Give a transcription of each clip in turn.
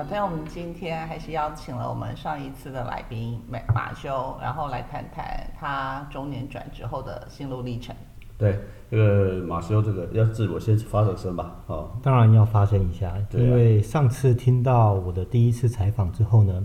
小推。小推，我们今天还是邀请了我们上一次的来宾马马修，然后来谈谈他中年转职后的心路历程。对，这个马修，这个要自我先发个声吧，哦，当然要发声一下，因为上次听到我的第一次采访之后呢，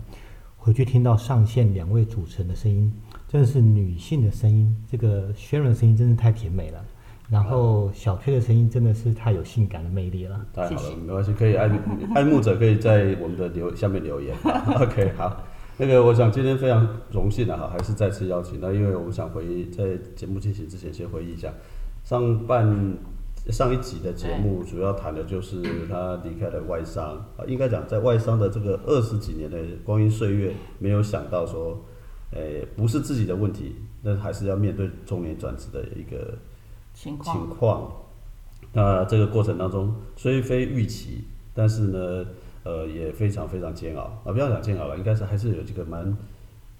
回去听到上线两位主持人的声音，真的是女性的声音，这个 Sharon 的声音真是太甜美了，然后小崔的声音真的是太有性感的魅力了。太好了没关系，可以爱爱慕者可以在我们的留下面留言。OK，好，那个我想今天非常荣幸啊，哈，还是再次邀请。那因为我们想回忆，在节目进行之前，先回忆一下上半上一集的节目，主要谈的就是他离开了外商啊，应该讲在外商的这个二十几年的光阴岁月，没有想到说，诶、不是自己的问题，但还是要面对中年转职的一个情况情况。那这个过程当中虽非预期，但是呢，呃，也非常非常煎熬啊！不要讲煎熬了，应该是还是有这个蛮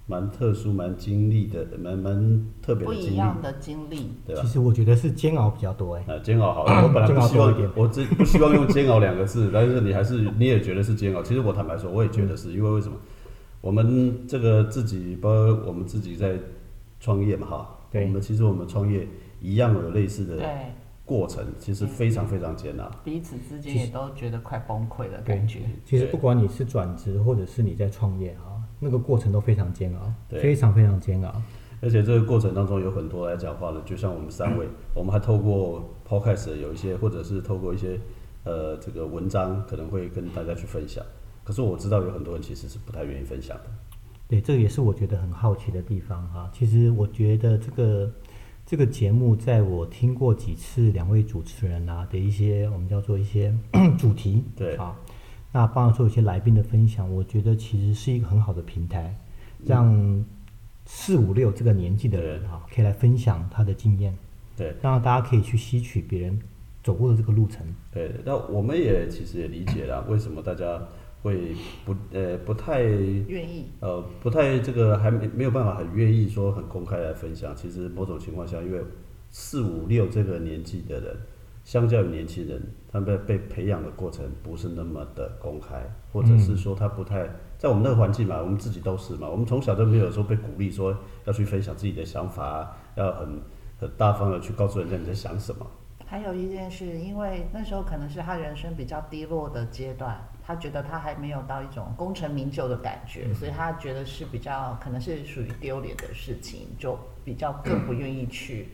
蛮特殊、蛮经历的、蛮蛮特别不的经历，一样的经历，对吧其？实我觉得是煎熬比较多哎，啊，煎熬好了，我本来 不希望我只不希望用煎熬两个字，但是你还是你也觉得是煎熬。其实我坦白说，我也觉得是，因为为什么？我们这个自己，包括我们自己在创业嘛，哈，对我们其实我们创业一样有类似的对，过程，其实非常非常艰难。彼此之间也都觉得快崩溃的感觉。其实不管你是转职或者是你在创业啊，那个过程都非常煎熬，对非常非常煎熬。而且这个过程当中有很多来讲话的，就像我们三位，我们还透过 podcast 有一些，或者是透过一些呃这个文章，可能会跟大家去分享。可是我知道有很多人其实是不太愿意分享的。对，这个也是我觉得很好奇的地方哈。其实我觉得这个这个节目，在我听过几次两位主持人啊的一些我们叫做一些 主题，对。啊，那帮助一些来宾的分享，我觉得其实是一个很好的平台，让四五六这个年纪的人啊，可以来分享他的经验，对。让大家可以去吸取别人走过的这个路程。对，那我们也其实也理解了，为什么大家会不呃不太愿意，呃，不太这个还没没有办法很愿意说很公开来分享。其实某种情况下，因为四五六这个年纪的人，相较于年轻人，他们被培养的过程不是那么的公开，或者是说他不太在我们那个环境嘛，我们自己都是嘛，我们从小都没有说被鼓励说要去分享自己的想法，要很很大方的去告诉人家你在想什么。还有一件事，因为那时候可能是他人生比较低落的阶段，他觉得他还没有到一种功成名就的感觉，所以他觉得是比较可能是属于丢脸的事情，就比较更不愿意去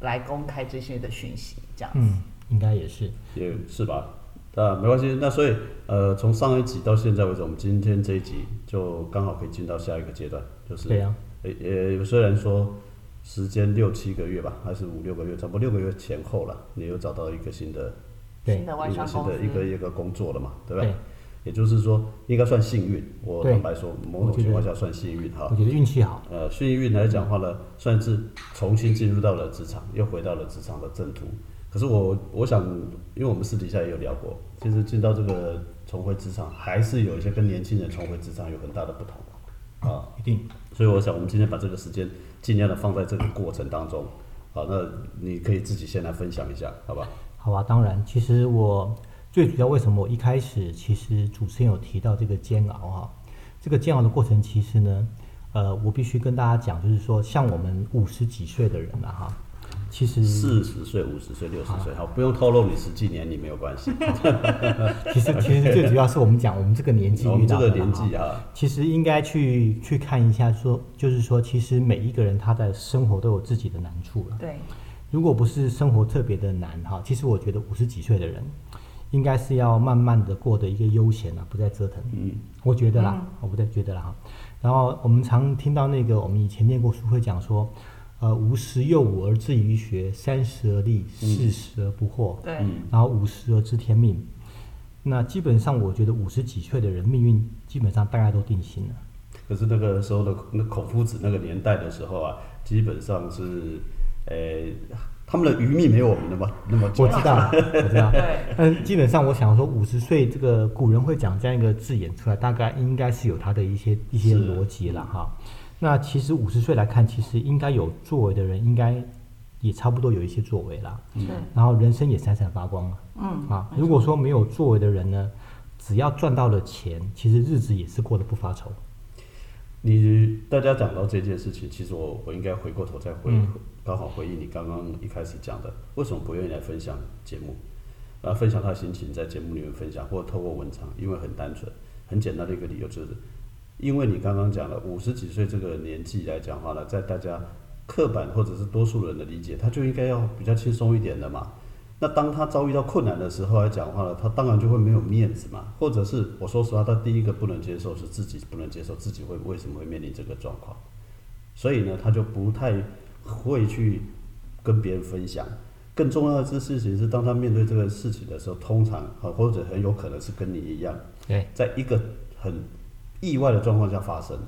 来公开这些的讯息，这样子。嗯，应该也是。也是吧？那没关系。那所以呃，从上一集到现在为止，我们今天这一集就刚好可以进到下一个阶段，就是对啊，呃呃，虽然说时间六七个月吧，还是五六个月，差不多六个月前后了，你又找到一个新的对新的外一个新商公司，的一个一个工作了嘛，对吧？对也就是说，应该算幸运。我坦白说，某种情况下算幸运哈我。觉得运气好。呃，幸运来讲话呢，算是重新进入到了职场，又回到了职场的正途。可是我我想，因为我们私底下也有聊过，其实进到这个重回职场，还是有一些跟年轻人重回职场有很大的不同啊。一定。所以我想，我们今天把这个时间尽量的放在这个过程当中。好，那你可以自己先来分享一下，好吧？好吧，当然，其实我最主要为什么我一开始其实主持人有提到这个煎熬哈，这个煎熬的过程，其实呢，呃，我必须跟大家讲，就是说，像我们五十几岁的人了哈，其实四十岁、五十岁、六十岁，好，不用透露你实际年龄没有关系。其实其实最主要是我们讲我们这个年纪遇到的年纪啊，其实应该去去看一下说，就是说，其实每一个人他的生活都有自己的难处了。对，如果不是生活特别的难哈，其实我觉得五十几岁的人，应该是要慢慢的过的一个悠闲啊，不再折腾。嗯，我觉得啦，我不太觉得啦哈。然后我们常听到那个我们以前念过书会讲说，呃，五十又五而志于学，三十而立，四十而不惑，对，嗯然后五十而知天命。那基本上，我觉得五十几岁的人命运基本上大概都定型了。可是那个时候的那孔夫子那个年代的时候啊，基本上是，呃，他们的余命没有我们那么那么久我。知道，我知道。对，但基本上，我想说，五十岁这个古人会讲这样一个字眼出来，大概应该是有他的一些一些逻辑了哈。那其实五十岁来看，其实应该有作为的人，应该也差不多有一些作为啦，嗯，然后人生也闪闪发光了。嗯，啊，如果说没有作为的人呢，只要赚到了钱，其实日子也是过得不发愁。你大家讲到这件事情，其实我我应该回过头再回，嗯刚好回应你刚刚一开始讲的，为什么不愿意来分享节目，啊，分享他的心情在节目里面分享，或透过文章，因为很单纯，很简单的一个理由就是，因为你刚刚讲了五十几岁这个年纪来讲话呢，在大家刻板或者是多数人的理解，他就应该要比较轻松一点的嘛。那当他遭遇到困难的时候来讲话呢，他当然就会没有面子嘛，或者是我说实话，他第一个不能接受是自己不能接受自己会为什么会面临这个状况，所以呢，他就不太会去跟别人分享。更重要的是事情是，当他面对这个事情的时候，通常啊，或者很有可能是跟你一样，对在一个很意外的状况下发生。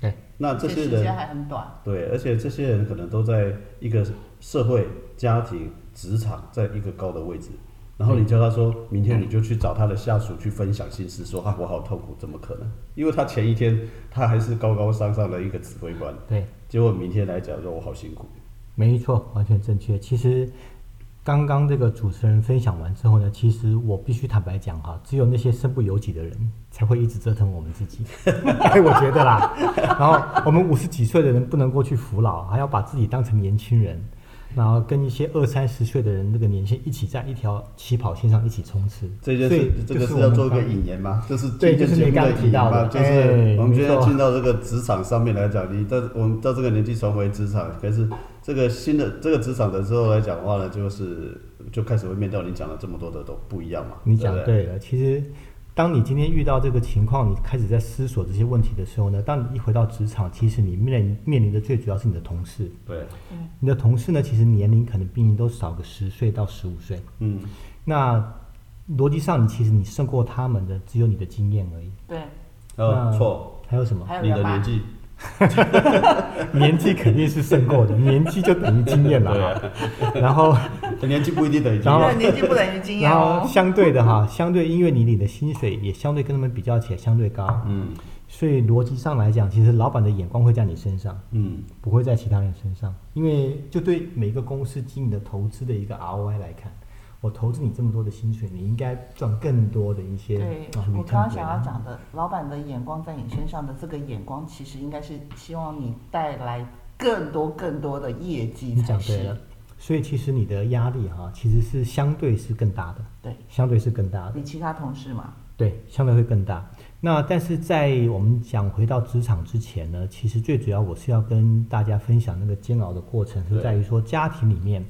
对，那这些人时间还很短，对，而且这些人可能都在一个社会、家庭、职场，在一个高的位置。然后你叫他说，明天你就去找他的下属去分享心事，说啊我好痛苦，怎么可能？因为他前一天他还是高高上上的一个指挥官，对，结果明天来讲说我好辛苦。没错，完全正确。其实刚刚这个主持人分享完之后呢，其实我必须坦白讲哈，只有那些身不由己的人才会一直折腾我们自己，我觉得啦。然后我们五十几岁的人不能够去服老，还要把自己当成年轻人，然后跟一些二三十岁的人那个年限一起在一条起跑线上一起冲刺。这件所以事，这个就是是要做一个引言吗？就是对就是你刚刚提到的？就是哎我们现在没错进到这个职场上面来讲，你到我们到这个年纪重回职场，可是这个新的这个职场的时候来讲的话呢，就是就开始会面到你讲了这么多的都不一样嘛。你讲对不对对了，其实当你今天遇到这个情况，你开始在思索这些问题的时候呢，当你一回到职场，其实你面临面临的最主要是你的同事。对，你的同事呢，其实年龄可能比你都少个十岁到十五岁。嗯，那逻辑上，你其实你胜过他们的只有你的经验而已。对，呃，那错，还有什么？你的年纪，年纪肯定是胜过的，年纪就等于经验了对哈。啊，然后，年纪不一定等于经然后验。年纪不等于经验然后哦。相对的哈，相对因为你领的薪水也相对跟他们比较起来相对高，嗯所以逻辑上来讲，其实老板的眼光会在你身上。嗯，不会在其他人身上，因为就对每个公司经营的投资的一个 ROI 来看，我投资你这么多的薪水，你应该赚更多的一些对啊，我刚刚想要讲的，老板的眼光在你身上的这个眼光，其实应该是希望你带来更多更多的业绩你才是讲对了。，所以其实你的压力哈、其实是相对是更大的，对，相对是更大的，比其他同事嘛，对，相对会更大。那但是在我们讲回到职场之前呢，其实最主要我是要跟大家分享那个煎熬的过程，是在于说家庭里面，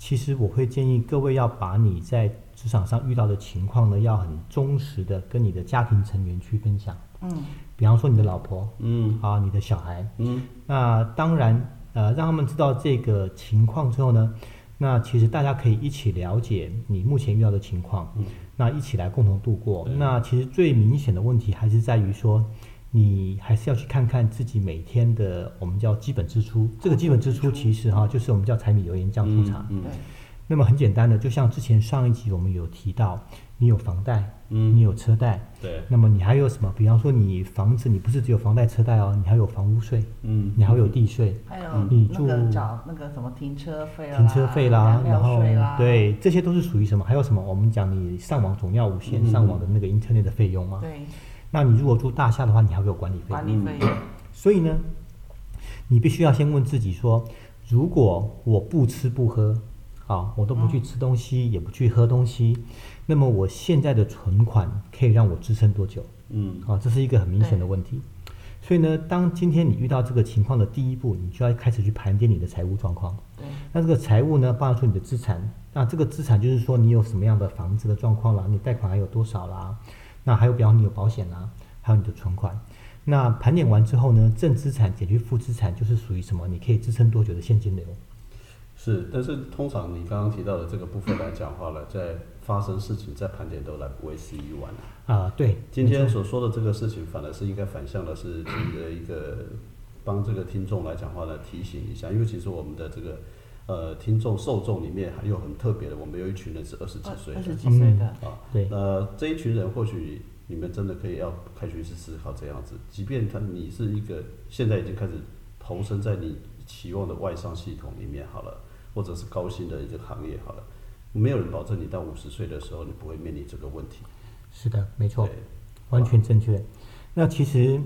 其实我会建议各位要把你在职场上遇到的情况呢，要很忠实的跟你的家庭成员去分享。嗯，比方说你的老婆嗯。啊，你的小孩，嗯。那当然，呃，让他们知道这个情况之后呢，那其实大家可以一起了解你目前遇到的情况，嗯。那一起来共同度过。那其实最明显的问题还是在于说，你还是要去看看自己每天的我们叫基本支出。这个基本支出其实哈，就是我们叫柴米油盐酱醋茶。嗯对，那么很简单的，就像之前上一集我们有提到，你有房贷，嗯你有车贷，对，那么你还有什么？比方说你房子，你不是只有房贷车贷哦，你还有房屋税，嗯你还有地税、还有你住找那个什么停车费啦、停车费啦，然后，，对，这些都是属于什么？还有什么？我们讲你上网总要无线嗯上网的那个 Internet 的费用吗？对，那你如果住大厦的话，你还会有管理费。管理费，所以呢，你必须要先问自己说，如果我不吃不喝，啊，我都不去吃东西，也不去喝东西，那么我现在的存款可以让我支撑多久？嗯啊，这是一个很明显的问题。所以呢，当今天你遇到这个情况的第一步，你就要开始去盘点你的财务状况。对，那这个财务呢，包含出你的资产，那这个资产就是说你有什么样的房子的状况啦，你贷款还有多少啦，那还有比方你有保险啊，还有你的存款。那盘点完之后呢，正资产减去负资产就是属于什么？你可以支撑多久的现金流？是，但是通常你刚刚提到的这个部分来讲话了，在发生事情在盘点都来不为时已晚了。啊、对，今天所说的这个事情，反而是应该反向的是提的一个帮这个听众来讲话呢提醒一下，因为其实我们的这个呃听众受众里面还有很特别的，我们有一群人是二十几岁的二十几岁的，啊，对那这一群人或许你们真的可以要开始去思考这样子，即便他你是一个现在已经开始投身在你期望的外商系统里面好了，或者是高薪的一个行业好了，没有人保证你到五十岁的时候你不会面临这个问题。是的，没错，完全正确。那其实，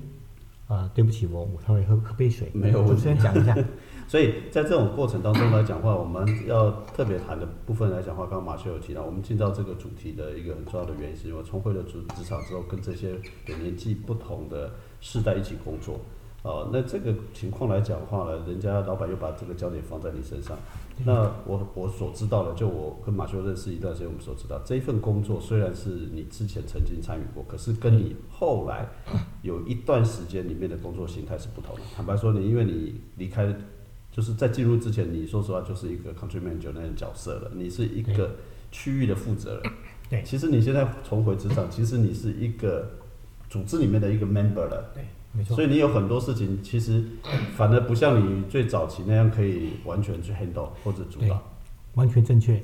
啊、对不起，我我稍微喝喝杯水。没有问题主持人讲一下。所以在这种过程当中来讲话，我们要特别谈的部分来讲话，刚刚马修有提到，我们进到这个主题的一个很重要的原因，是因为重回了职职场之后，跟这些有年纪不同的世代一起工作。哦，那这个情况来讲的话呢，人家老板又把这个焦点放在你身上。那我我所知道的，就我跟马修认识一段时间，我们所知道这一份工作虽然是你之前曾经参与过，可是跟你后来有一段时间里面的工作形态是不同的。坦白说，你因为你离开，就是在进入之前，你说实话就是一个 country manager 那种角色了，你是一个区域的负责人。对其实你现在重回职场，其实你是一个组织里面的一个 member 了。对，没错所。以你有很多事情，其实反而不像你最早期那样可以完全去 handle 或者主对导。，完全正确。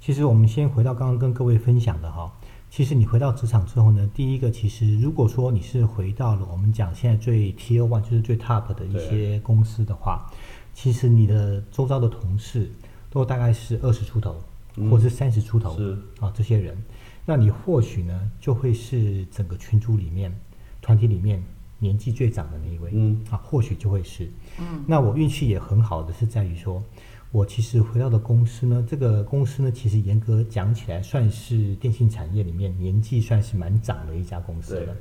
其实我们先回到刚刚跟各位分享的哈，其实你回到职场之后呢，第一个其实如果说你是回到了我们讲现在最 Tier One 就是最 Top 的一些公司的话，其实你的周遭的同事都大概是二十出头，或者是三十出头是啊这些人，那你或许呢就会是整个群组里面、团体里面年纪最长的那一位，嗯。啊，或许就会是，嗯，那我运气也很好的是在于说，我其实回到的公司呢，这个公司呢，其实严格讲起来算是电信产业里面年纪算是蛮长的一家公司了，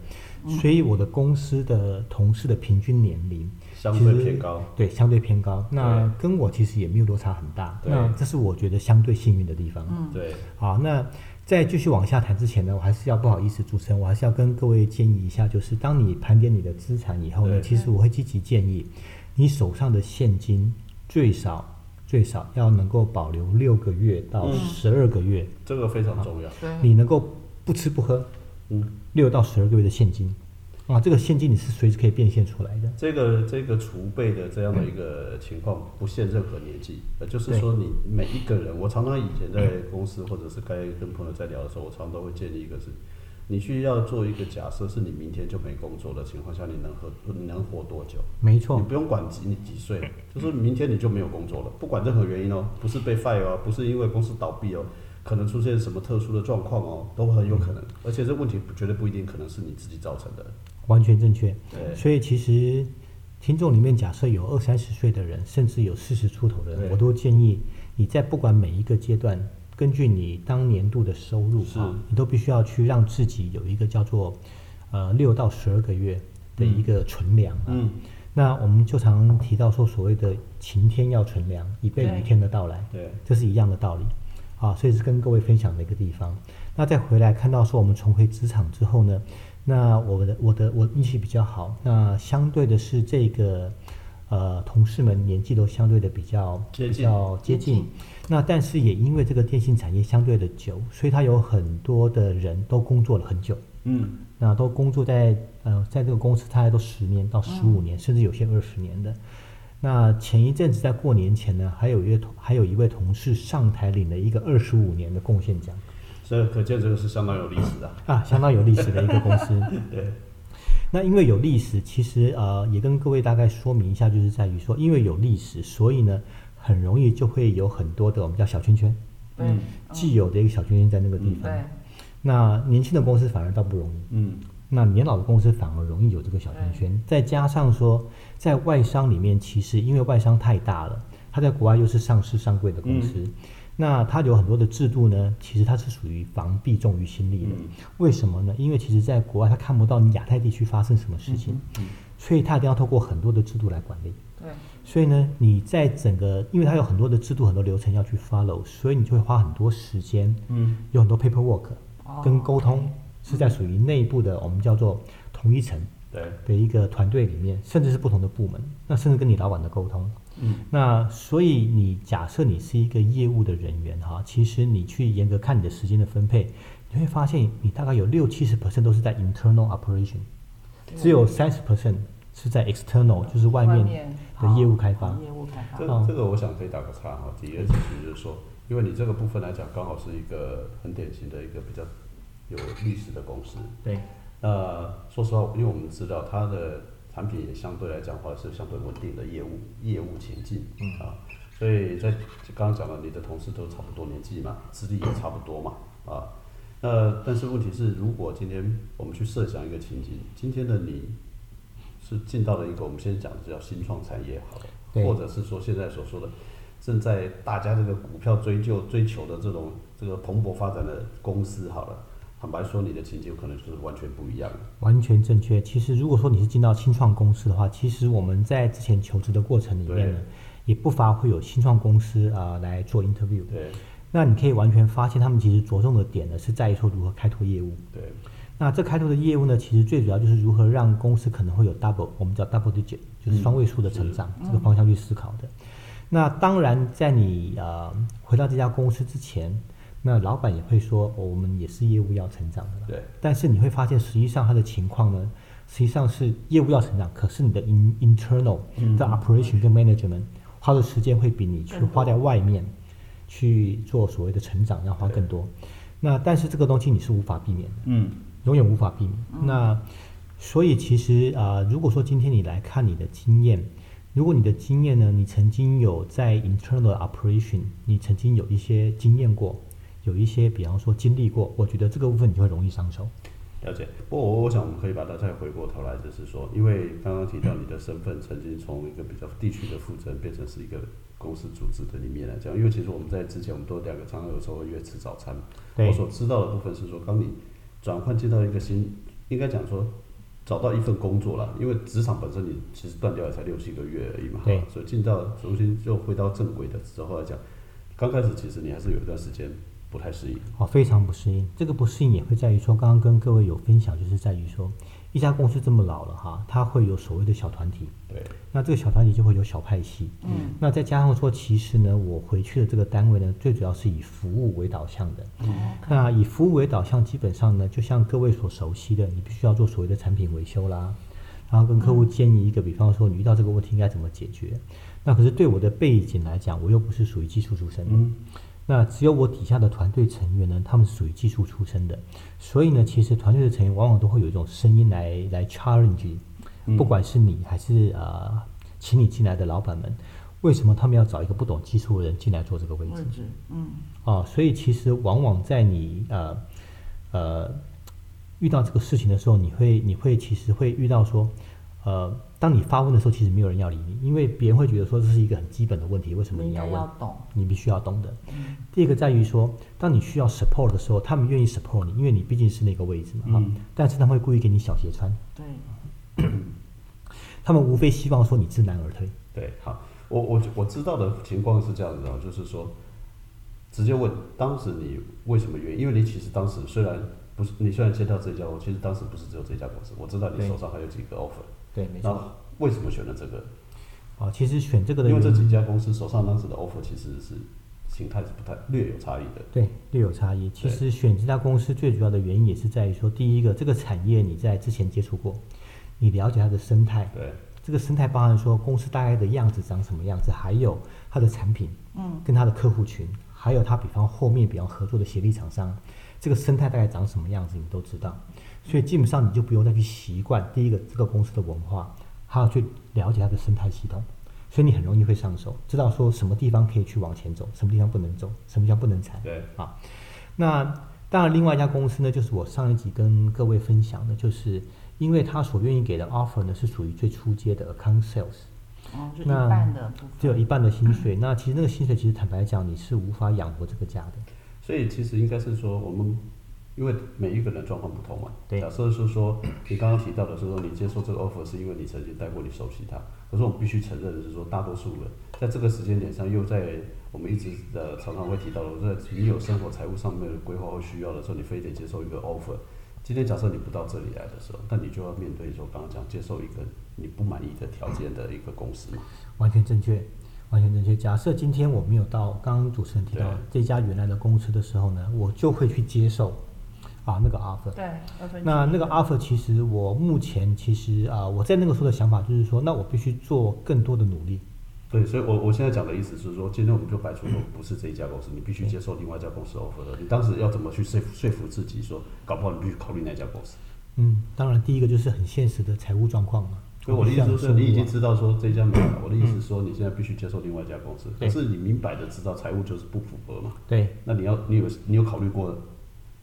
所以我的公司的同事的平均年龄相对偏高。对，相对偏高。那跟我其实也没有落差很大，对。那这是我觉得相对幸运的地方。嗯，对，好，那在继续往下谈之前呢，我还是要不好意思，主持人，我还是要跟各位建议一下，就是当你盘点你的资产以后呢，其实我会积极建议你手上的现金最少最少要能够保留六个月到十二个月，这个非常重要。你能够不吃不喝，嗯，六到十二个月的现金，啊，这个现金你是随时可以变现出来的。这个这个储备的这样的一个情况不限任何年纪，呃，就是说你每一个人，我常常以前在公司或者是该跟朋友在聊的时候，我常常都会建议一个是，你需要做一个假设，是你明天就没工作的情况下，你能活你能活多久？没错你，不用管几你几岁，就是明天你就没有工作了，不管任何原因哦，不是被 fire 哦，不是因为公司倒闭哦，可能出现什么特殊的状况哦，都很有可能，而且这问题绝对不一定可能是你自己造成的。完全正确。对所以其实听众里面假设有二三十岁的人，甚至有四十出头的人，我都建议你在不管每一个阶段，根据你当年度的收入是啊，你都必须要去让自己有一个叫做呃六到十二个月的一个存粮啊。嗯，那我们就常提到说所谓的晴天要存粮，以备雨天的到来。对，这是一样的道理，啊，所以是跟各位分享的一个地方。那再回来看到说我们重回职场之后呢，那我的我的我运气比较好，那相对的是这个呃同事们年纪都相对的比较比较接近，那但是也因为这个电信产业相对的久，所以它有很多的人都工作了很久。嗯，那都工作在呃，在这个公司大概都十年到十五年，甚至有些二十年的。那前一阵子在过年前呢，还有一位同还有一位同事上台领了一个二十五年的贡献奖所以可见这个是相当有历史的。啊，相当有历史的一个公司。对，那因为有历史，其实呃也跟各位大概说明一下，就是在于说，因为有历史，所以呢很容易就会有很多的我们叫小圈圈，嗯，既有的一个小圈圈在那个地方。对，那年轻的公司反而倒不容易。嗯，那年老的公司反而容易有这个小圈圈，再加上说，在外商里面，其实因为外商太大了，它在国外又是上市上柜的公司，那它有很多的制度呢，其实它是属于防弊重于心力的。嗯。为什么呢？因为其实在国外它看不到你亚太地区发生什么事情，所以它一定要透过很多的制度来管理。对，所以呢，你在整个，因为它有很多的制度、很多流程要去 follow，所以你就会花很多时间，嗯，有很多 paperwork 哦跟沟通，是在属于内部的，我们叫做同一层对，的一个团队里面，甚至是不同的部门，那甚至跟你老板的沟通。嗯，那所以你假设你是一个业务的人员哈，其实你去严格看你的时间的分配，你会发现你大概有六七十 percent 都是在 internal operation，只有三十 percent 是在 external，就是外面的业务开发好。业务开发这，哦这个我想可以打个岔哈。第一个其实就是说，因为你这个部分来讲，刚好是一个很典型的一个比较有历史的公司。对，那说实话，因为我们知道它的产品也相对来讲的话是相对稳定的业务业务前进、嗯啊，所以在刚刚讲了，你的同事都差不多年纪嘛，资历也差不多嘛，啊，那但是问题是，如果今天我们去设想一个情景，今天的你是进到了一个我们先讲的叫新创产业好了，或者是说现在所说的正在大家这个股票追究追求的这种这个蓬勃发展的公司好了，坦白说，你的情景可能就是完全不一样的。完全正确。其实，如果说你是进到新创公司的话，其实我们在之前求职的过程里面呢，也不乏会有新创公司啊、来做 interview。对那你可以完全发现，他们其实着重的点呢是在于说如何开拓业务。对那这开拓的业务呢，其实最主要就是如何让公司可能会有 double，我们叫 double digit，就是双位数的成长、这个方向去思考的。那当然，在你呃回到这家公司之前，那老板也会说、哦我们也是业务要成长的啦。对但是你会发现，实际上他的情况呢，实际上是业务要成长，可是你的 in internal 的 operation 跟 management 花的时间会比你去花在外面去做所谓的成长要花更多。那但是这个东西你是无法避免的。嗯，永远无法避免。那所以其实啊、呃如果说今天你来看你的经验，如果你的经验呢，你曾经有在 internal operation，你曾经有一些经验过，有一些比方说经历过，我觉得这个部分你就会容易上手。了解。不过我我想我们可以把它再回过头来，就是说，因为刚刚提到你的身份曾经从一个比较地区的负责人变成是一个公司组织的里面来讲，因为其实我们在之前我们都两个常常有时候会约吃早餐。对我所知道的部分是说，当你转换进到一个新，应该讲说找到一份工作了，因为职场本身你其实断掉也才六七个月而已嘛，对所以进到重新就回到正轨的时候来讲，刚开始其实你还是有一段时间不太适应。哦，非常不适应。这个不适应也会在于说，刚刚跟各位有分享，就是在于说，一家公司这么老了哈，它会有所谓的小团体，对，那这个小团体就会有小派系。嗯，那再加上说，其实呢，我回去的这个单位呢，最主要是以服务为导向的。嗯那以服务为导向，基本上呢，就像各位所熟悉的，你必须要做所谓的产品维修啦，然后跟客户建议一个，比方说你遇到这个问题应该怎么解决。那可是对我的背景来讲，我又不是属于技术出身。嗯那只有我底下的团队成员呢，他们是属于技术出身的，所以呢，其实团队的成员往往都会有一种声音来来 challenge，不管是你还是呃，请你进来的老板们，为什么他们要找一个不懂技术的人进来做这个位置？位置，嗯，啊，所以其实往往在你呃呃遇到这个事情的时候，你会你会其实会遇到说，呃，当你发问的时候，其实没有人要理你，因为别人会觉得说这是一个很基本的问题，为什么你要问？该要懂，你必须要懂的。第二个在于说，当你需要 support 的时候，他们愿意 support 你，因为你毕竟是那个位置嘛，哈、嗯但是他们会故意给你小鞋穿，对，他们无非希望说你知难而退。对，好，我我我知道的情况是这样子的，就是说，直接问当时你为什么愿意，因为你其实当时虽然不是你虽然接到这家，我其实当时不是只有这家公司，我知道你手上还有几个 offer，对，没错。那为什么选了这个？啊，其实选这个的因为，这几家公司手上当时的 offer 其实是形态是不太略有差异的。对，略有差异。其实选这家公司最主要的原因也是在于说，第一个，这个产业你在之前接触过，你了解它的生态，对，这个生态包含说公司大概的样子长什么样子，还有它的产品，嗯，跟它的客户群，还有它比方后面比方合作的协力厂商，这个生态大概长什么样子，你都知道。所以基本上你就不用再去习惯第一个这个公司的文化，还要去了解它的生态系统，所以你很容易会上手，知道说什么地方可以去往前走，什么地方不能走，什么地方不能踩。对，啊，那当然，另外一家公司呢，就是我上一集跟各位分享的，就是因为他所愿意给的 offer 呢是属于最初阶的 account sales，哦，就一那半的部分，只有一半的薪水。那其实那个薪水，其实坦白讲，你是无法养活这个家的。所以其实应该是说我们。因为每一个人状况不同嘛，对假设是说你刚刚提到的是说你接受这个 offer 是因为你曾经带过，你熟悉它。可是我们必须承认的是说，大多数人在这个时间点上，又在我们一直呃常常会提到的，在你有生活财务上面的规划或需要的时候，你非得接受一个 offer。今天假设你不到这里来的时候，那你就要面对说刚刚讲接受一个你不满意的条件的一个公司嘛。完全正确，完全正确。假设今天我没有到刚刚主持人提到这家原来的公司的时候呢，我就会去接受啊那个 offer。对，那那个 offer 其实我目前其实啊、我在那个时候的想法就是说，那我必须做更多的努力。对，所以我我现在讲的意思是说，今天我们就摆出说不是这一家公司，你必须接受另外一家公司 offer 的。你当时要怎么去说服说服自己说，搞不好你必须考虑那家公司？嗯，当然第一个就是很现实的财务状况嘛。所以我的意思是，你已经知道说这家没有了。我的意思是说，你现在必须接受另外一家公司，可是你明摆的知道财务就是不符合嘛？对那你要，你有你有考虑过，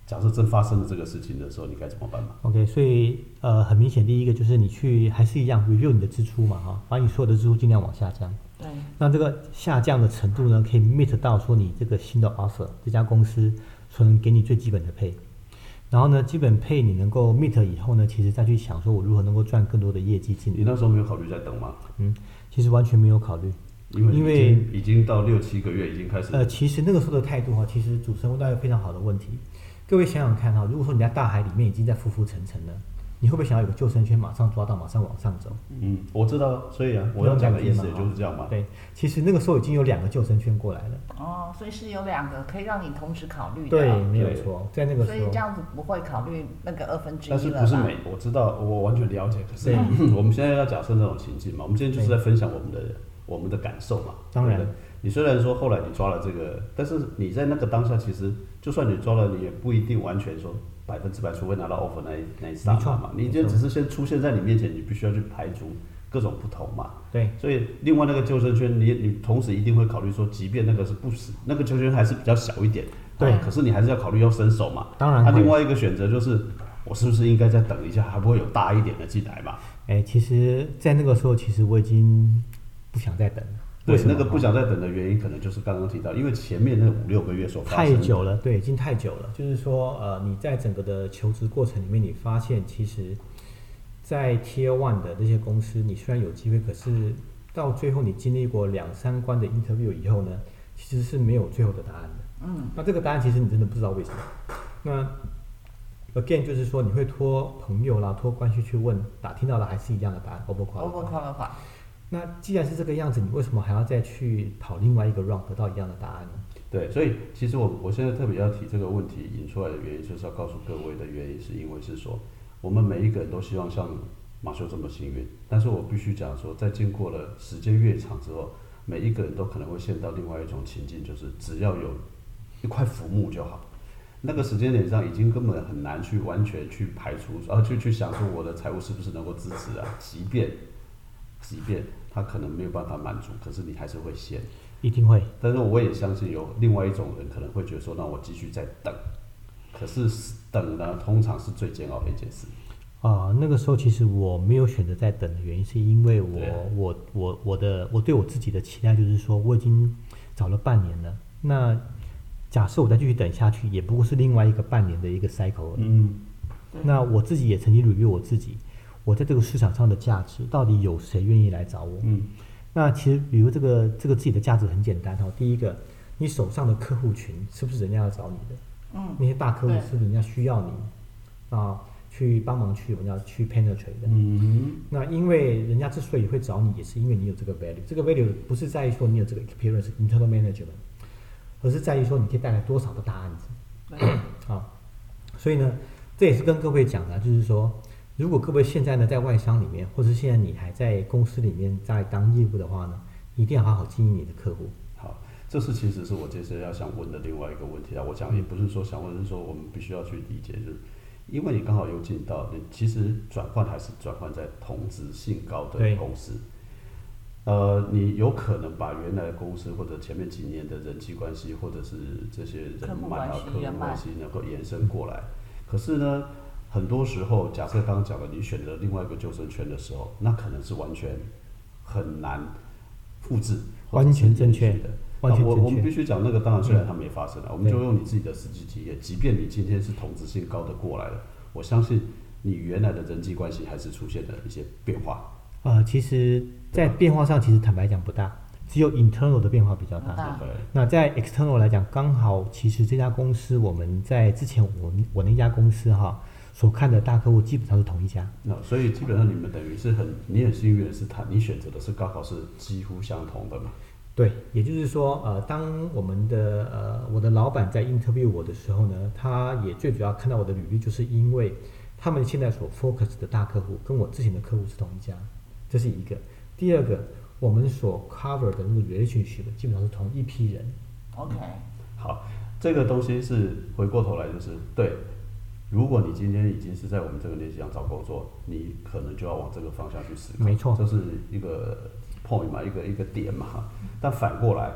假设真发生了这个事情的时候，你该怎么办嘛？，OK，所以呃，很明显，第一个就是你去还是一样 review 你的支出嘛，哈，把你所有的支出尽量往下降。对，那这个下降的程度呢，可以 meet 到说你这个新的 offer 这家公司所能给你最基本的配，然后呢，基本配你能够 meet 以后呢，其实再去想说我如何能够赚更多的业绩进来。你那时候没有考虑在等吗？嗯，其实完全没有考虑。因为已因为已经到六七个月，已经开始。呃，其实那个时候的态度哈，其实主持人问到一个非常好的问题。各位想想看哈，如果说你在大海里面已经在浮浮沉沉了，你会不会想要有个救生圈马上抓到，马上往上走？嗯，我知道，所以啊，我要讲的意思也就是这样嘛。对，其实那个时候已经有两个救生圈过来了。哦，所以是有两个可以让你同时考虑的。对，没有错，在那个时候所以这。样子不会考虑那个二分之一但是不是每我知道，我完全了解。可是 我们现在要假设那种情境嘛，我们今天就是在分享我们的我们的感受嘛。当然对对你虽然说后来你抓了这个，但是你在那个当下，其实就算你抓了，你也不一定完全说百分之百，除非拿到 offer 那一那一刹没错那嘛。你就只是先出现在你面前，你必须要去排除各种不同嘛。对，所以另外那个救生圈，你你同时一定会考虑说，即便那个是不死，那个救生圈还是比较小一点，对可是你还是要考虑要伸手嘛。当然会另外一个选择就是，我是不是应该再等一下，还不会有大一点的进来嘛？哎，其实，在那个时候，其实我已经不想再等了。为对，那个不想再等的原因，可能就是刚刚提到，因为前面那五六个月所发生太久了，对，已经太久了。就是说，呃，你在整个的求职过程里面，你发现其实，在 Tier One 的这些公司，你虽然有机会，可是到最后你经历过两三关的 interview 以后呢，其实是没有最后的答案的。嗯，那这个答案其实你真的不知道为什么。那 again 就是说，你会托朋友啦，托关系去问，打听到的还是一样的答案 over over qualified。那既然是这个样子，你为什么还要再去跑另外一个 round 得到一样的答案呢？对，所以其实我我现在特别要提这个问题引出来的原因，就是要告诉各位的原因，是因为是说，我们每一个人都希望像马修这么幸运，但是我必须讲说，在经过了时间越长之后，每一个人都可能会陷到另外一种情境，就是只要有一块浮木就好。那个时间点上已经根本很难去完全去排除，啊，去去想说我的财务是不是能够支持啊？即便即便他可能没有办法满足，可是你还是会先。一定会。但是我也相信有另外一种人可能会觉得说，那我继续再等。可是等呢，通常是最煎熬的一件事。啊、那个时候其实我没有选择在等的原因，是因为我对我我我的我对我自己的期待就是说，我已经找了半年了，那假设我再继续等下去，也不过是另外一个半年的一个 cycle 而已。嗯，那我自己也曾经 review 我自己，我在这个市场上的价值，到底有谁愿意来找我？嗯，那其实，比如这个这个自己的价值很简单哦。第一个，你手上的客户群是不是人家要找你的？嗯，那些大客户对是人家需要你啊，去帮忙去我们要去 penetrate 的。嗯那因为人家之所以会找你，也是因为你有这个 value。这个 value 不是在于说你有这个 experience internal management，而是在于说你可以带来多少的大案子。对，啊，所以呢，这也是跟各位讲的，就是说，如果各位现在呢在外商里面，或者是现在你还在公司里面在当业务的话呢，一定要好好经营你的客户。好，这是其实是我接着要想问的另外一个问题啊。我讲也不是说想问，是说我们必须要去理解，就是因为你刚好有进到，你其实转换还是转换在同质性高的公司。呃，你有可能把原来的公司或者前面几年的人际关系，或者是这些人脉啊、客户关系能够延伸过来。可是呢，很多时候，假设刚刚讲的，你选择另外一个救生圈的时候，那可能是完全很难复制，完全正确的。那我我们必须讲那个，当然虽然它没发生了，我们就用你自己的实际经验，即便你今天是同质性高的过来了，我相信你原来的人际关系还是出现了一些变化。呃，其实，在变化上，其实坦白讲不大，只有 internal 的变化比较大。大对，那在 external 来讲，刚好其实这家公司我们在之前我们我那家公司哈所看的大客户基本上是同一家。那所以基本上你们等于是很，你很幸运的是他，你选择的是高考是几乎相同的嘛。对，也就是说，呃，当我们的呃我的老板在 interview 我的时候呢，他也最主要看到我的履历，就是因为他们现在所 focus 的大客户跟我之前的客户是同一家，这是一个。第二个，我们所 cover 的那个 relationship 基本上是同一批人。OK，好，这个东西是回过头来就是对，如果你今天已经是在我们这个年纪上找工作，你可能就要往这个方向去思考。没错这是一个 point 嘛，一个一个点嘛。但反过来，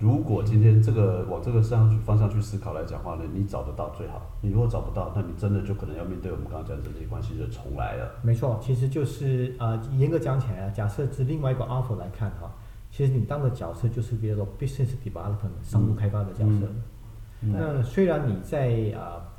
如果今天这个往这个上方向去思考来讲话呢，你找得到最好。你如果找不到，那你真的就可能要面对我们刚刚讲的人际关系就重来了。没错，其实就是呃，严格讲起来啊，假设是另外一个 offer 来看哈，其实你当的角色就是比如说 business development 商务开发的角色。嗯那虽然你在啊、呃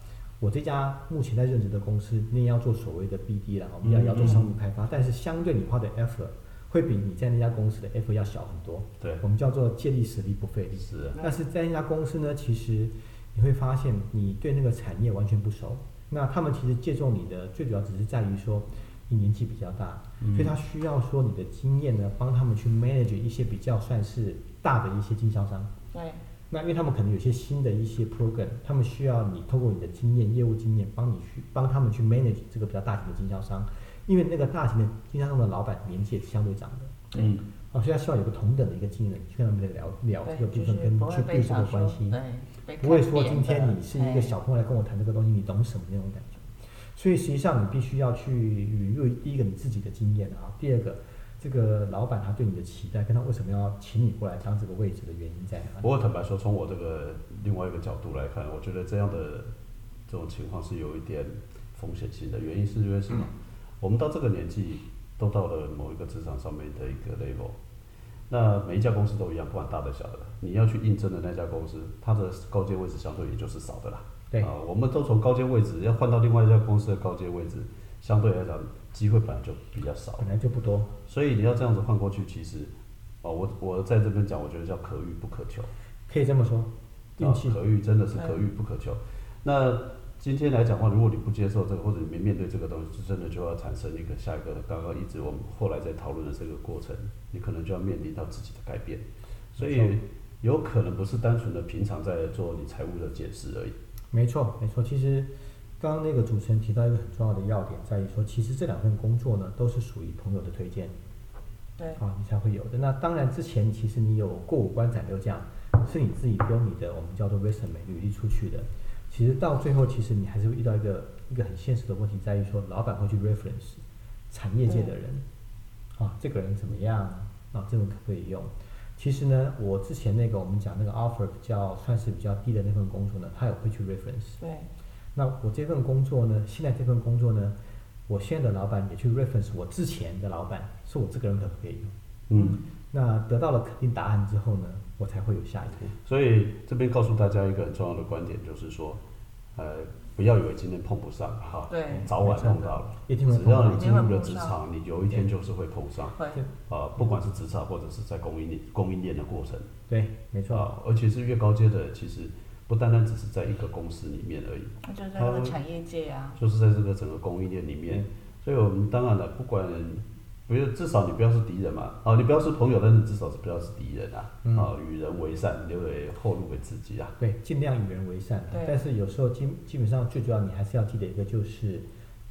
我这家目前在任职的公司，你也要做所谓的 BD 了，我们要嗯要做商务开发，但是相对你花的 effort 会比你在那家公司的 effort 要小很多。对，我们叫做借力使力不费力。是啊但是在那家公司呢，其实你会发现你对那个产业完全不熟。那他们其实借助你的，最主要只是在于说你年纪比较大，嗯所以他需要说你的经验呢，帮他们去 manage 一些比较算是大的一些经销商。对，那因为他们可能有些新的一些 program，他们需要你透过你的经验、业务经验，帮你去帮他们去 manage 这个比较大型的经销商，因为那个大型的经销商的老板年纪也是相对长的。嗯，啊，所以他希望有个同等的一个经验去跟他们聊聊这个，部分，跟去不会被 build 这个关系，不会说今天你是一个哎小朋友来跟我谈这个东西，你懂什么那种感觉。所以实际上你必须要去引入第一个你自己的经验啊，第二个这个老板他对你的期待，跟他为什么要请你过来当这个位置的原因在哪里？不过坦白说，从我这个另外一个角度来看，我觉得这样的这种情况是有一点风险性的。原因是因为什么？我们到这个年纪，都到了某一个职场上面的一个 level。那每一家公司都一样，不管大的小的，你要去应征的那家公司，它的高阶位置相对也就是少的啦。对啊、我们都从高阶位置要换到另外一家公司的高阶位置，相对来讲机会本来就比较少。本来就不多，所以你要这样子换过去，其实，哦，我我在这边讲，我觉得叫可遇不可求。可以这么说，运气啊可遇真的是可遇不可求。那今天来讲话，如果你不接受这个，或者你没面对这个东西，真的就要产生一个下一个刚刚一直我们后来在讨论的这个过程，你可能就要面临到自己的改变。所以有可能不是单纯的平常在做你财务的解释而已。没错，没错。其实刚刚那个主持人提到一个很重要的要点，在于说，其实这两份工作呢，都是属于朋友的推荐对啊，你才会有的。那当然，之前其实你有过五关斩六将，是你自己丢你的我们叫做 resume 履历出去的。其实到最后，其实你还是会遇到一个一个很现实的问题，在于说，老板会去 reference 产业界的人，啊，这个人怎么样啊，这种可不可以用？其实呢，我之前那个我们讲那个 offer 比较算是比较低的那份工作呢，他也会去 reference。对那我这份工作呢，现在这份工作呢，我现在的老板也去 reference 我之前的老板，说我这个人可不可以用？嗯，那得到了肯定答案之后呢，我才会有下一步。所以这边告诉大家一个很重要的观点，就是说，呃，不要以为今天碰不上哈，对早晚碰到了。一定会只要你进入了职场，你有一天就是会碰上。会啊，不管是职场或者是在供应链供应链的过程，对，没错，啊，而且是越高阶的，其实不单单只是在一个公司里面而已，那就是在那个产业界啊，就是在这个整个供应链里面。所以我们当然了，不管不要至少你不要是敌人嘛，啊，你不要是朋友，但是至少是不要是敌人啊，嗯啊，与人为善，留给后路给自己啊。对，尽量与人为善对。但是有时候基基本上最主要你还是要记得一个，就是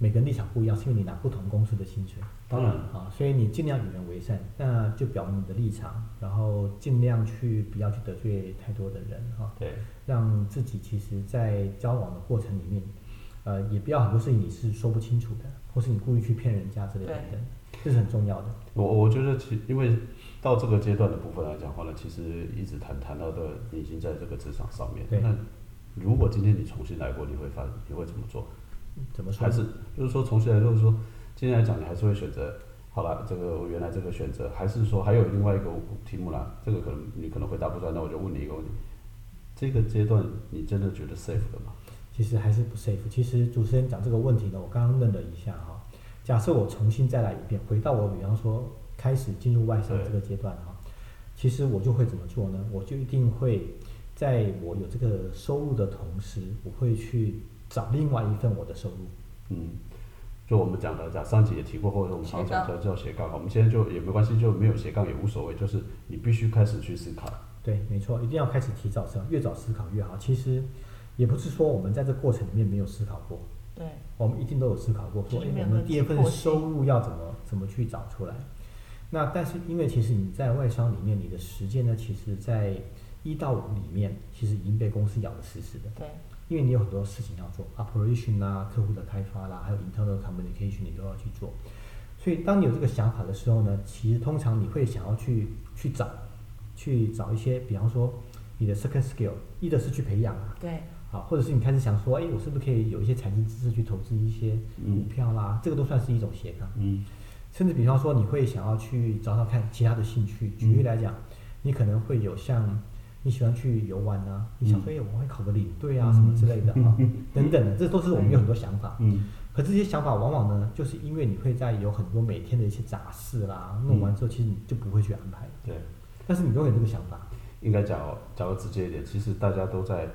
每个人立场不一样，是因为你拿不同公司的薪水。当然，啊，所以你尽量与人为善，那就表明你的立场，然后尽量去不要去得罪太多的人哈、对，让自己其实，在交往的过程里面，呃，也不要很多事情你是说不清楚的，或是你故意去骗人家之类的这是很重要的。我我觉得其因为到这个阶段的部分来讲话呢，其实一直谈谈到的已经在这个职场上面。对那如果今天你重新来过，你会发你会怎么做？怎么说？还是就是说重新来，就是说今天来讲，你还是会选择好了，这个我原来这个选择，还是说还有另外一个题目啦？这个可能你可能回答不出来，那我就问你一个问题：这个阶段你真的觉得 safe 了吗？其实还是不 safe。其实主持人讲这个问题呢，我刚刚愣了一下哈。假设我重新再来一遍，回到我比方说开始进入外商这个阶段哈，其实我就会怎么做呢？我就一定会在我有这个收入的同时，我会去找另外一份我的收入。嗯，就我们讲的，讲上集也提过，或者我们常讲斜叫叫斜杠，我们现在就也没关系，就没有斜杠也无所谓，就是你必须开始去思考。对，没错，一定要开始提早思考，越早思考越好。其实也不是说我们在这过程里面没有思考过，对我们一定都有思考过，说，哎，我们第二份收入要怎么怎么去找出来？那但是因为其实你在外商里面，你的时间呢，其实在一到五里面，其实已经被公司咬得死死的。对因因为你有很多事情要做，operation 啦、客户的开发啦，还有 internal communication 你都要去做。所以当你有这个想法的时候呢，其实通常你会想要去去找，去找一些，比方说你的 second skill，一的是去培养啊，对，好，或者是你开始想说，哎，我是不是可以有一些财经知识去投资一些股票啦，这个都算是一种斜杠。嗯甚至比方说，你会想要去找找看其他的兴趣。举例来讲，你可能会有像你喜欢去游玩啊，你想说，哎，我会考个领队啊，什么之类的啊，等等的，这都是我们有很多想法。嗯。可这些想法往往呢，就是因为你会在有很多每天的一些杂事啦，弄完之后，其实你就不会去安排。对，但是你永远这个想法，应该讲哦，讲的直接一点，其实大家都在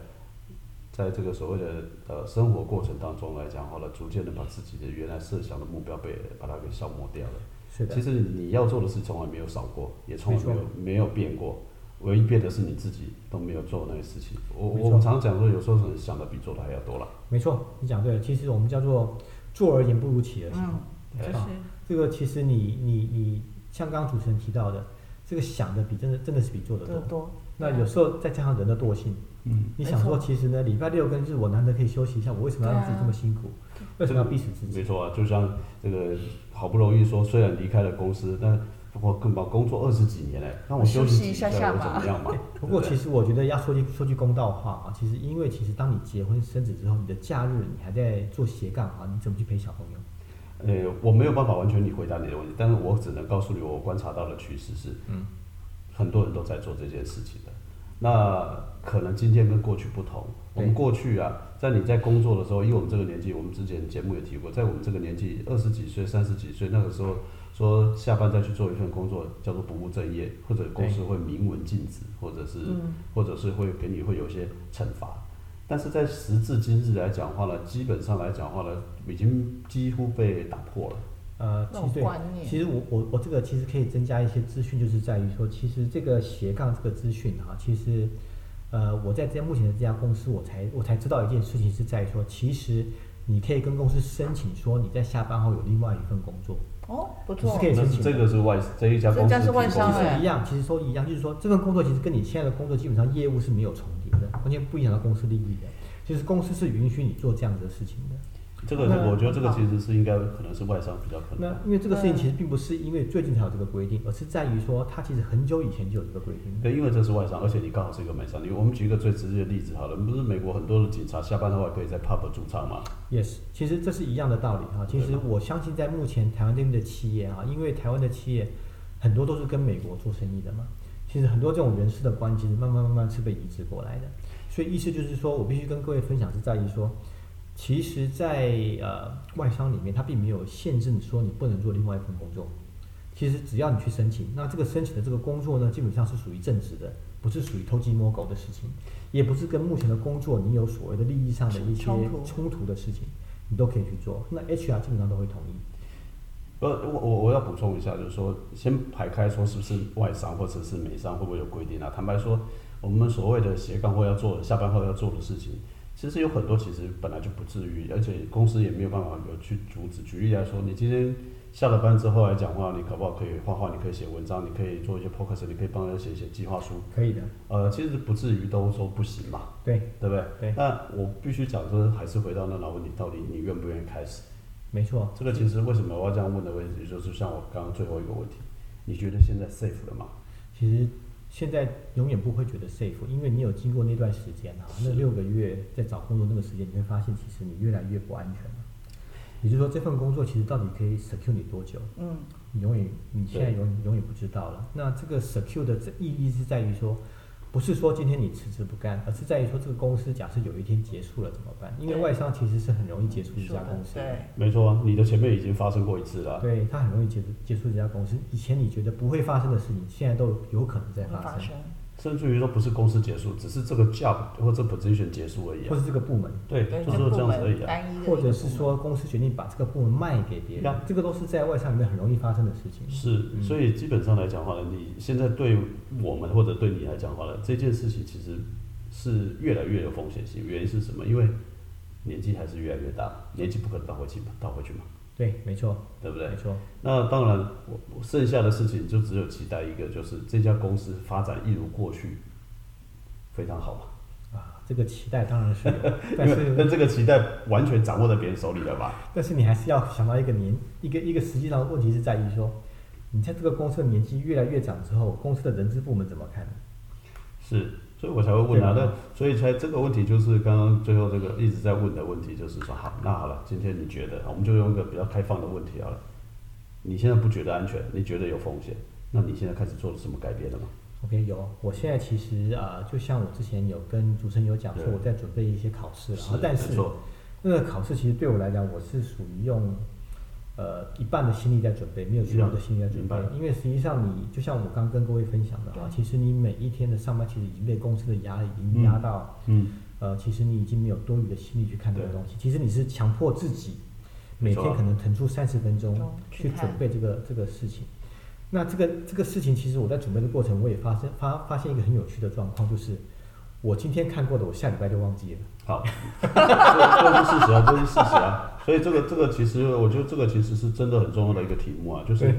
在这个所谓的呃生活过程当中来讲，好了，逐渐的把自己的原来设想的目标被把它给消磨掉了。是的。其，实你要做的事从来没有少过，也从来没有没有变过，唯一变的是你自己都没有做那些事情。我我们常讲说，有时候可能想的比做的还要多了。没错，你讲对了。其实我们叫做做而言不如起而行。嗯，对就是这个其实你你你像刚刚主持人提到的，这个想的比真的真的是比做的多。多多。那有时候再加上人的惰性，嗯，你想说，其实呢，礼拜六跟日我难得可以休息一下，我为什么要让自己这么辛苦？为什么要逼死自己？没错啊，就像这个好不容易说，虽然离开了公司，但我更把工作二十几年嘞，让我休息一下下又嘛怎么样嘛？不过其实我觉得要说句说句公道话啊，其实因为其实当你结婚生子之后，你的假日你还在做斜杠啊，你怎么去陪小朋友？呃，我没有办法完全你回答你的问题，但是我只能告诉你，我观察到的趋势是，嗯，很多人都在做这件事情的。那可能今天跟过去不同，我们过去啊，在你在工作的时候，因为我们这个年纪，我们之前节目也提过，在我们这个年纪，二十几岁、三十几岁那个时候，说下班再去做一份工作，叫做不务正业，或者公司会明文禁止，或者是、嗯或者是会给你会有一些惩罚。但是在时至今日来讲话呢，基本上来讲话呢，已经几乎被打破了。呃，其实我我我这个其实可以增加一些资讯，就是在于说，其实这个斜杠这个资讯啊、其实呃我在这目前的这家公司，我才我才知道一件事情是在于说，其实你可以跟公司申请说你在下班后有另外一份工作，哦，不错是可。以那这个是外这一家公司其实一样，其实说一样，就是说这份工作其实跟你现在的工作基本上业务是没有重叠的，完全不影响到公司利益的。其实公司是允许你做这样子的事情的。这个我觉得这个其实是应该可能是外商比较可能那。因为这个事情其实并不是因为最近才有这个规定，而是在于说它其实很久以前就有这个规定。对，因为这是外商，而且你刚好是一个美商。你我们举一个最直接的例子好了，不是美国很多的警察下班的话可以在 pub 驻唱吗？Yes，其实这是一样的道理哈。其实我相信在目前台湾这边的企业啊，因为台湾的企业很多都是跟美国做生意的嘛，其实很多这种人事的关系慢慢慢慢是被移植过来的。所以意思就是说我必须跟各位分享是在于说，其实在，呃外商里面，它并没有限制你说你不能做另外一份工作。其实只要你去申请，那这个申请的这个工作呢，基本上是属于正职的，不是属于偷鸡摸狗的事情，也不是跟目前的工作你有所谓的利益上的一些冲突的事情，你都可以去做。那 HR 基本上都会同意。呃，我我我要补充一下，就是说，先排开说是不是外商或者是美商会不会有规定啊？坦白说，我们所谓的斜杠或要做的下班后要做的事情，其实有很多其实本来就不至于，而且公司也没有办法有去阻止。举例来说，你今天下了班之后来讲话，你搞不好可以画画，你可以写文章，你可以做一些 podcast，你可以帮人家写一些计划书，可以的，呃，其实不至于都说不行嘛，对，对不对？对那我必须讲说，还是回到那老问题，到底你愿不愿意开始？没错。这个其实为什么我要这样问的问题，就是像我刚刚最后一个问题，你觉得现在 safe 了吗？其实现在永远不会觉得 safe，因为你有经过那段时间啊，那六个月在找工作那个时间，你会发现其实你越来越不安全了。也就是说，这份工作其实到底可以 secure 你多久？嗯，你永远你现在对永永远不知道了。那这个 secure 的这意义是在于说，不是说今天你辞职不干，而是在于说这个公司假设有一天结束了怎么办？因为外商其实是很容易结束一家公司没错啊，你的前面已经发生过一次了啊。对，他很容易结束结束这家公司。以前你觉得不会发生的事情，现在都有可能在发生，发生。甚至于说不是公司结束，只是这个 job 或者 position 结束而已、啊。或是这个部门，对，就是说这样子而已啊。或者是说公司决定把这个部门卖给别人呀，这个都是在外商里面很容易发生的事情。是，嗯所以基本上来讲的话呢，你现在对我们或者对你来讲的话呢，这件事情其实是越来越有风险性。原因是什么？因为年纪还是越来越大，年纪不可能倒回去嘛，倒回去嘛，对，没错，对不对没？错，那当然，我我剩下的事情就只有期待一个，就是这家公司发展一如过去，非常好嘛。啊，这个期待当然是有，但是但这个期待完全掌握在别人手里了吧？但是你还是要想到一个年一个一个实际上的问题是在于说，你在这个公司的年纪越来越长之后，公司的人资部门怎么看？是，所以我才会问啊。那所以才这个问题就是刚刚最后这个一直在问的问题，就是说，好，那好了，今天你觉得，我们就用一个比较开放的问题好了。你现在不觉得安全，你觉得有风险，那你现在开始做了什么改变了吗？OK，有，我现在其实啊、呃就像我之前有跟主持人有讲说，我在准备一些考试但是那个考试其实对我来讲，我是属于用呃一半的心力在准备，没有全部的心力在准备，因为实际上你就像我刚跟各位分享的啊，其实你每一天的上班其实已经被公司的压力已经压到，嗯，呃，其实你已经没有多余的心力去看这个东西，其实你是强迫自己每天可能腾出三十分钟钟去准备这个这个事情。那这个这个事情，其实我在准备的过程，我也发生发发现一个很有趣的状况，就是我今天看过的，我下礼拜就忘记了。好，这这是事实啊，这是事实啊。所以这个这个其实，我觉得这个其实是真的很重要的一个题目啊，就是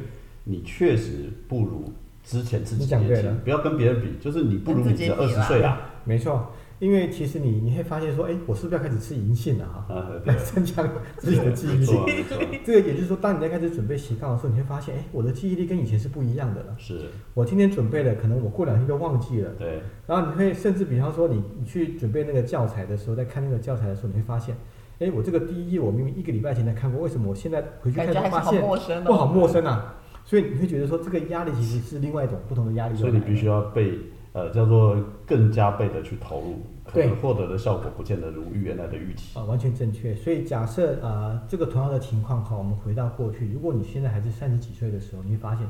你确实不如之前自己年轻，不要跟别人比，就是你不如跟你的二十岁啊。没错，因为其实你你会发现说，哎，我是不是要开始吃银杏了哈，啊，对 来，增强自己的记忆力。这个也就是说，当你在开始准备斜杠的时候，你会发现，哎，我的记忆力跟以前是不一样的了。是，我今天准备了，可能我过两天就忘记了。对，然后你会甚至比方说你你去准备那个教材的时候，在看那个教材的时候，你会发现，哎，我这个第一页我明明一个礼拜前才看过，为什么我现在回去看发现。不好陌生啊？所以你会觉得说，这个压力其实是另外一种不同的压力。所以你必须要被呃叫做更加倍的去投入，可能获得的效果不见得如原来的预期。啊，完全正确。所以假设啊、呃这个同样的情况哈，我们回到过去，如果你现在还是三十几岁的时候，你会发现，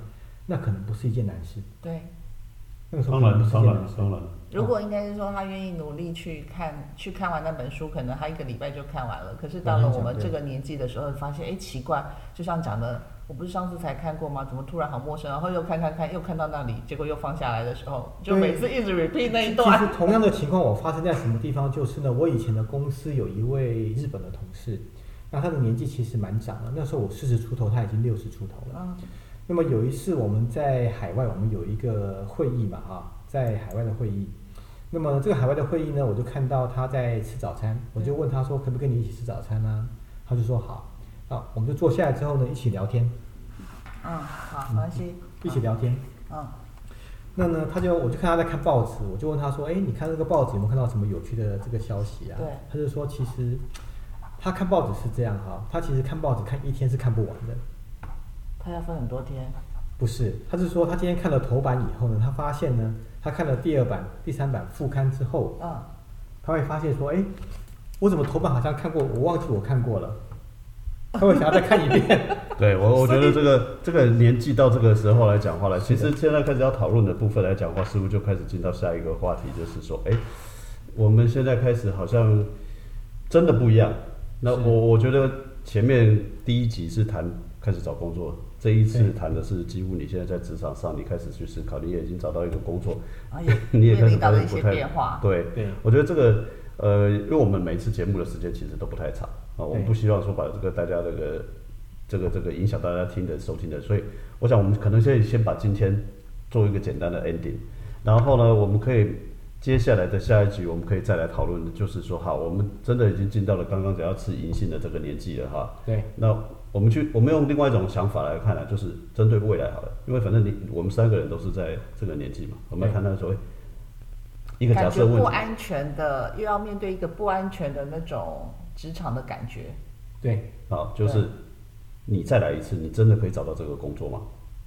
那可能不是一件难事。对，那个时候当然当然。当然，如果应该是说他愿意努力去看，去看完那本书，可能他一个礼拜就看完了。可是到了我们这个年纪的时候，发现哎奇怪，就像讲的，我不是上次才看过吗？怎么突然好陌生？然后又看看看，又看到那里，结果又放下来的时候，就每次一直 repeat 那一段其段。实同样的情况我发生在什么地方？就是呢，我以前的公司有一位日本的同事，那他的年纪其实蛮长了，那时候我四十出头，他已经六十出头了。嗯，那么有一次我们在海外，我们有一个会议嘛，啊，在海外的会议。那么这个海外的会议呢，我就看到他在吃早餐，我就问他说，可不可以跟你一起吃早餐呢、他就说好。啊，我们就坐下来之后呢，一起聊天，嗯，好，没关系。一起聊天。嗯，那呢，他就我就看他在看报纸，我就问他说：“哎，你看这个报纸有没有看到什么有趣的这个消息啊？”对他就说：“其实他看报纸是这样哈，他其实看报纸看一天是看不完的，他要分很多天。不是，他是说他今天看了头版以后呢，他发现呢，他看了第二版、第三版副刊之后，嗯，他会发现说：哎，我怎么头版好像看过，我忘记我看过了，他会想要再看一遍。对我，我觉得这个这个年纪到这个时候来讲话了，其实现在开始要讨论的部分来讲话，似乎就开始进到下一个话题，就是说，哎，我们现在开始好像真的不一样。那我我觉得前面第一集是谈开始找工作，这一次谈的是几乎你现在在职场上，你开始去思考，你也已经找到一个工作，你也开始发现不太变化。对，对我觉得这个呃，因为我们每次节目的时间其实都不太长啊，我们不希望说把这个大家这个这个这个影响大家听的收听的，所以我想我们可能先先把今天做一个简单的 ending，然后呢，我们可以接下来的下一集我们可以再来讨论，就是说好，我们真的已经进到了刚刚讲要吃银杏的这个年纪了哈，对，那我们去，我们用另外一种想法来看呢、就是针对未来好了，因为反正你我们三个人都是在这个年纪嘛，我们来看看所谓一个假设问题。不安全的，又要面对一个不安全的那种职场的感觉。对，好，就是你再来一次，你真的可以找到这个工作吗？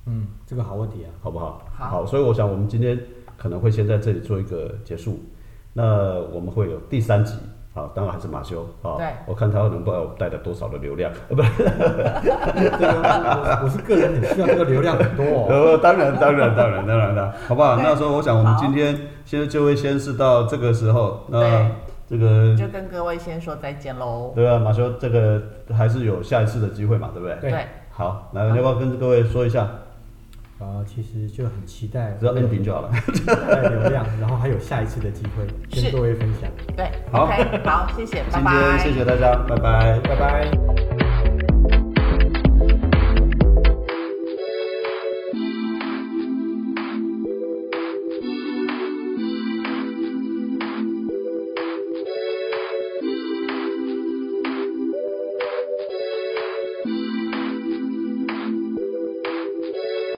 嗯，这个好问题啊。好不好？好所以我想我们今天可能会先在这里做一个结束。那我们会有第三集，好，当然还是马修啊。对我看他能帮我带来多少的流量，呃，不是，这个我我是个人很需要这个流量很多哦。呃，当然，当然，当然，当然的，好不好？那时候我想我们今天现在就会先是到这个时候，那对这个就跟各位先说再见喽。对啊？马修，这个还是有下一次的机会嘛，对不对？对对，好，来，要不要跟各位说一下？啊，其实就很期待只要 ending 就好了。带流量，然后还有下一次的机会跟各位分享。对好，OK，好，谢谢，拜今拜。天谢谢大家，拜拜。拜拜。